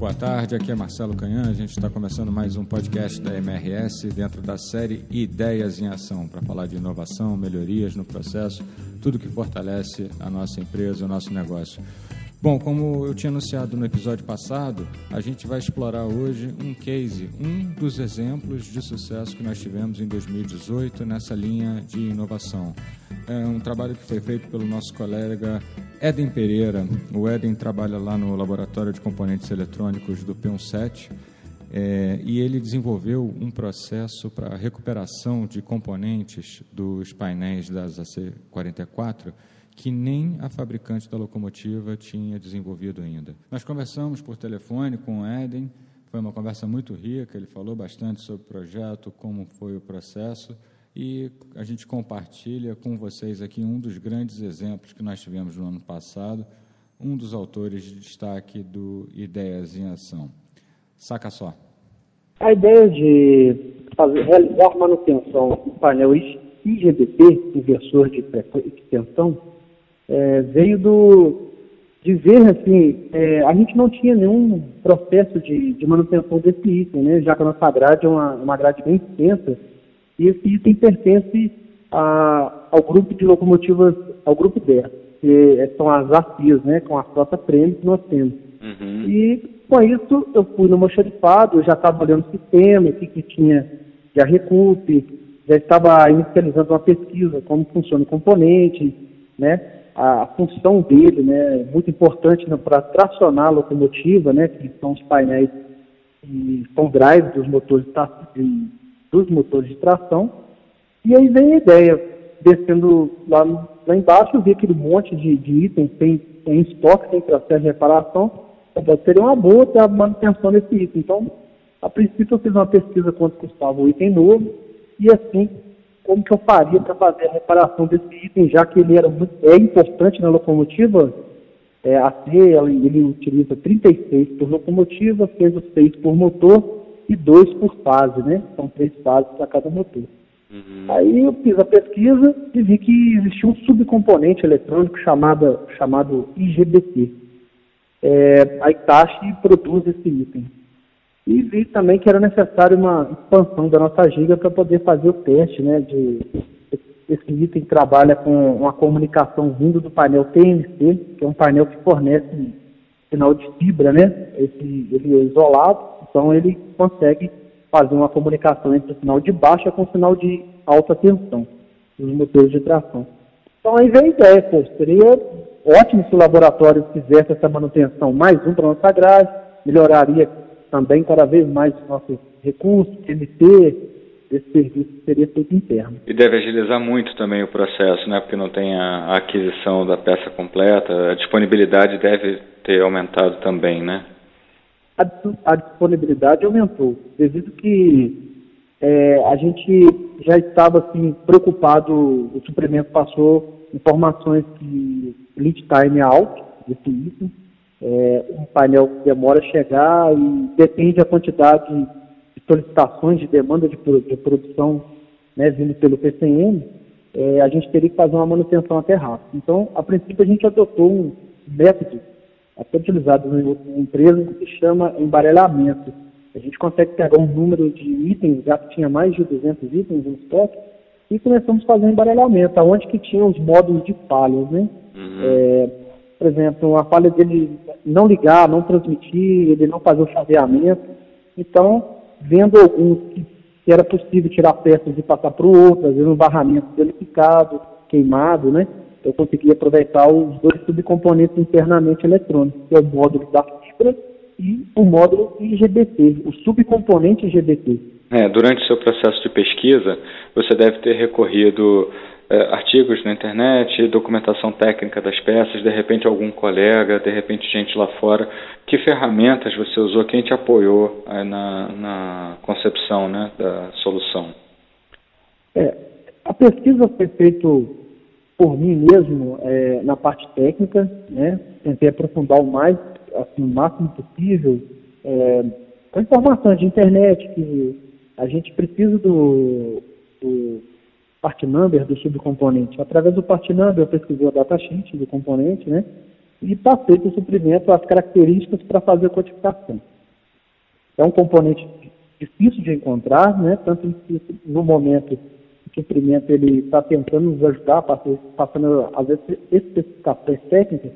boa tarde. Aqui é Marcelo Canhã. A gente está começando mais um podcast da MRS dentro da série Ideias em Ação para falar de inovação, melhorias no processo, tudo que fortalece a nossa empresa, o nosso negócio. Bom, como eu tinha anunciado no episódio passado, a gente vai explorar hoje um case, um dos exemplos de sucesso que nós tivemos em 2018 nessa linha de inovação. É um trabalho que foi feito pelo nosso colega Eden Pereira. O Eden trabalha lá no Laboratório de Componentes Eletrônicos do P17 é, e ele desenvolveu um processo para recuperação de componentes dos painéis das AC44 que nem a fabricante da locomotiva tinha desenvolvido ainda. Nós conversamos por telefone com o Eden, foi uma conversa muito rica, ele falou bastante sobre o projeto, como foi o processo, e a gente compartilha com vocês aqui um dos grandes exemplos que nós tivemos no ano passado, um dos autores de destaque do Ideias em Ação. Saca só. A ideia de fazer, realizar manutenção do painel IGBT, inversor de extensão, é, veio do, de ver assim, é, a gente não tinha nenhum processo de, de, manutenção desse item, né, já que a nossa grade é uma, uma grade bem extensa, e esse item pertence a, ao grupo de locomotivas, ao grupo 10, que é, são as ACIAs, né, com a frota prêmio que nós temos. Uhum. E com isso eu fui no mochorifado, eu já estava olhando o sistema, o que, que tinha de arrecupe, já estava inicializando uma pesquisa, como funciona o componente, né? A, função dele, né, muito importante né, para tracionar a locomotiva, né, que são os painéis que são drive dos motores, de, dos motores de tração. E aí vem a ideia, descendo lá, lá embaixo, vi aquele monte de, de itens tem, em estoque, tem processo de reparação, então seria uma boa ter a manutenção desse item. Então, a princípio eu fiz uma pesquisa quanto custava o item novo, e assim como que eu faria para fazer a reparação desse item, já que ele era muito, é importante na locomotiva, é, a C ele, ele utiliza 36 por locomotiva, fez os 6 por motor e 2 por fase, né? São três fases para cada motor. Uhum. Aí eu fiz a pesquisa e vi que existia um subcomponente eletrônico chamado, chamado IGBT. É, a Itachi produz esse item. E vi também que era necessário uma expansão da nossa giga para poder fazer o teste, né? De, esse item trabalha com uma comunicação vindo do painel TNC, que é um painel que fornece sinal de fibra, né? Esse, ele é isolado, então ele consegue fazer uma comunicação entre o sinal de baixa com o sinal de alta tensão nos motores de tração. Então aí veio a ideia, pô, seria ótimo se o laboratório fizesse essa manutenção mais um para nossa grade, melhoraria também cada vez mais nossos recursos, MT, esse serviço seria feito interno. E deve agilizar muito também o processo, né? Porque não tem a aquisição da peça completa, a disponibilidade deve ter aumentado também, né? A, a disponibilidade aumentou, devido que é, a gente já estava assim preocupado, o suprimento passou informações que lead time é alto item, é, um painel que demora a chegar e depende da quantidade de solicitações de demanda de, de produção né, vindo pelo PCM, é, a gente teria que fazer uma manutenção até rápido. Então, a princípio, a gente adotou um método até utilizado em empresas que se chama embarelhamento. A gente consegue pegar um número de itens, já que tinha mais de 200 itens no estoque, e começamos a fazer um embarelhamento, aonde que tinha os módulos de falhas, né? Uhum. É, por exemplo, a falha dele não ligar, não transmitir, ele não fazer o chaveamento. Então, vendo alguns que, que era possível tirar peças e passar para o outro, às vezes um barramento danificado, queimado, né? Eu consegui aproveitar os dois subcomponentes internamente eletrônicos, que é o módulo da fibra e o módulo IGBT, o subcomponente IGBT. É, durante o seu processo de pesquisa, você deve ter recorrido artigos na internet, documentação técnica das peças, de repente algum colega, de repente gente lá fora. Que ferramentas você usou? Quem te apoiou é, na, na, concepção né, da solução? É, a pesquisa foi feita por mim mesmo é, na parte técnica, né? Tentei aprofundar o mais, assim, o máximo possível, é, com informações de internet que a gente precisa do, do part number do subcomponente. Através do part number eu pesquisei a datasheet do componente, né? e está feito o suprimento às características para fazer a codificação. É um componente difícil de encontrar, né? tanto que no momento o suprimento ele está tentando nos ajudar, passando às vezes especificações técnicas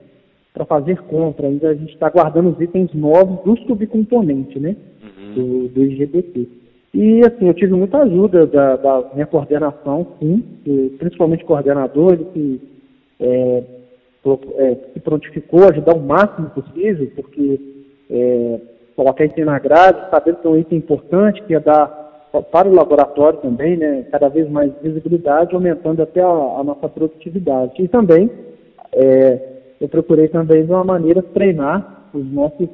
para fazer compra. Ainda a gente está guardando os itens novos do subcomponente, né? Uhum. Do, do IGBT. E assim, eu tive muita ajuda da, da minha coordenação, sim, principalmente coordenador, que é, é, se prontificou a ajudar o máximo possível, porque é, colocar item na grade, sabendo que é um item importante, que ia dar para o laboratório também, né, cada vez mais visibilidade, aumentando até a, a nossa produtividade. E também, é, eu procurei também de uma maneira treinar os nossos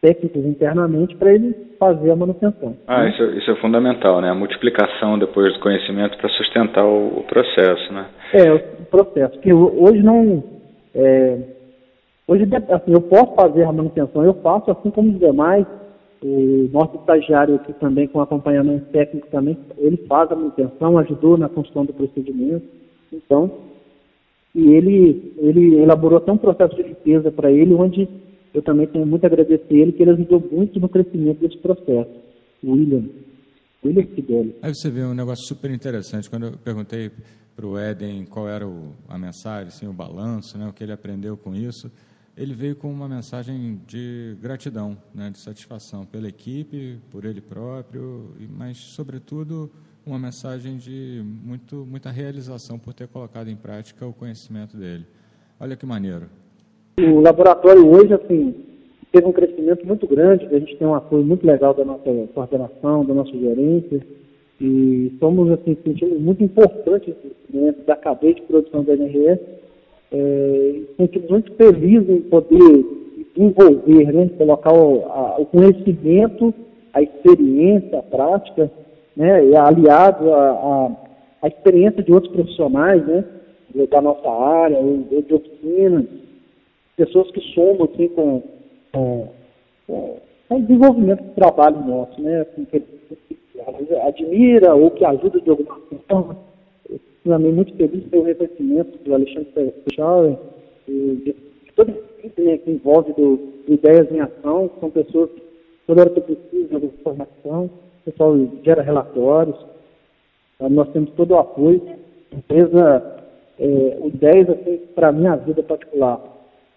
técnicos internamente para eles fazer a manutenção. Ah, né? isso, isso, é fundamental, né? A multiplicação depois do conhecimento para sustentar o, o, processo, né? É, o processo, que hoje não... É, hoje, assim, eu posso fazer a manutenção, eu faço assim como os demais, o nosso estagiário aqui também, com acompanhamento técnico também, ele faz a manutenção, ajudou na construção do procedimento. Então, e ele, ele elaborou até um processo de limpeza para ele, onde eu também tenho muito a agradecer ele, que ele ajudou muito no crescimento desse processo. William. William Fidel. Aí você vê um negócio super interessante. Quando eu perguntei para o Éden qual era o, a mensagem, assim, o balanço, né, o que ele aprendeu com isso, ele veio com uma mensagem de gratidão, né, de satisfação pela equipe, por ele próprio, mas, sobretudo, uma mensagem de muito, muita realização por ter colocado em prática o conhecimento dele. Olha que maneiro. O laboratório hoje, assim, teve um crescimento muito grande, a gente tem um apoio muito legal da nossa coordenação, da nossa gerência, e somos, assim, sentindo muito importante dentro da cadeia de produção da NRS, é, sentimos muito felizes em poder envolver, né, colocar o, a, o conhecimento, a experiência, a prática, né, e aliado à experiência de outros profissionais, né, da nossa área, de oficinas, pessoas que somam assim, com, com, com, o desenvolvimento do trabalho nosso, né, assim, que, que admira ou que ajuda de alguma forma também muito feliz pelo reconhecimento do Alexandre Fechauer e de, toda a equipe né, que envolve do, do, Ideias em Ação, são pessoas que toda hora que precisam de informação, o pessoal gera relatórios, tá? nós temos todo o apoio. A empresa, é, o Ideias, assim, para a minha vida particular,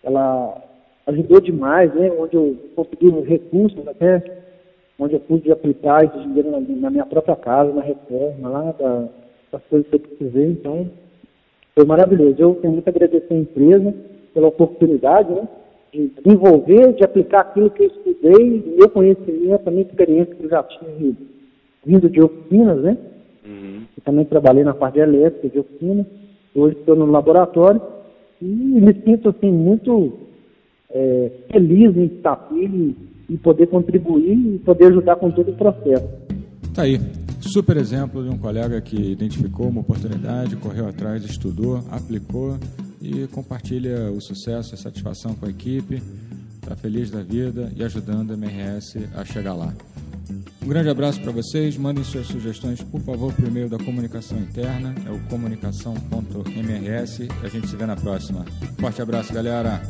ela ajudou demais, né, onde eu consegui recursos até, onde eu pude aplicar esse dinheiro na, na minha própria casa, na reforma lá da as coisas que eu precisei, então foi maravilhoso. Eu tenho muito a agradecer a empresa pela oportunidade né, de desenvolver, de aplicar aquilo que eu estudei, meu conhecimento, a minha experiência que eu já tinha vindo de oficinas, né? Uhum. Eu também trabalhei na parte de elétrica, de oficina, hoje estou no laboratório e me sinto assim muito é, feliz em estar aqui e poder contribuir e poder ajudar com todo o processo. Tá aí. Super exemplo de um colega que identificou uma oportunidade, correu atrás, estudou, aplicou e compartilha o sucesso e satisfação com a equipe, está feliz da vida e ajudando a MRS a chegar lá. Grande abraço para vocês. Mandem suas sugestões, por favor, por e-mail da comunicação interna, é o comunicação.mrs. A gente se vê na próxima. Forte abraço, galera.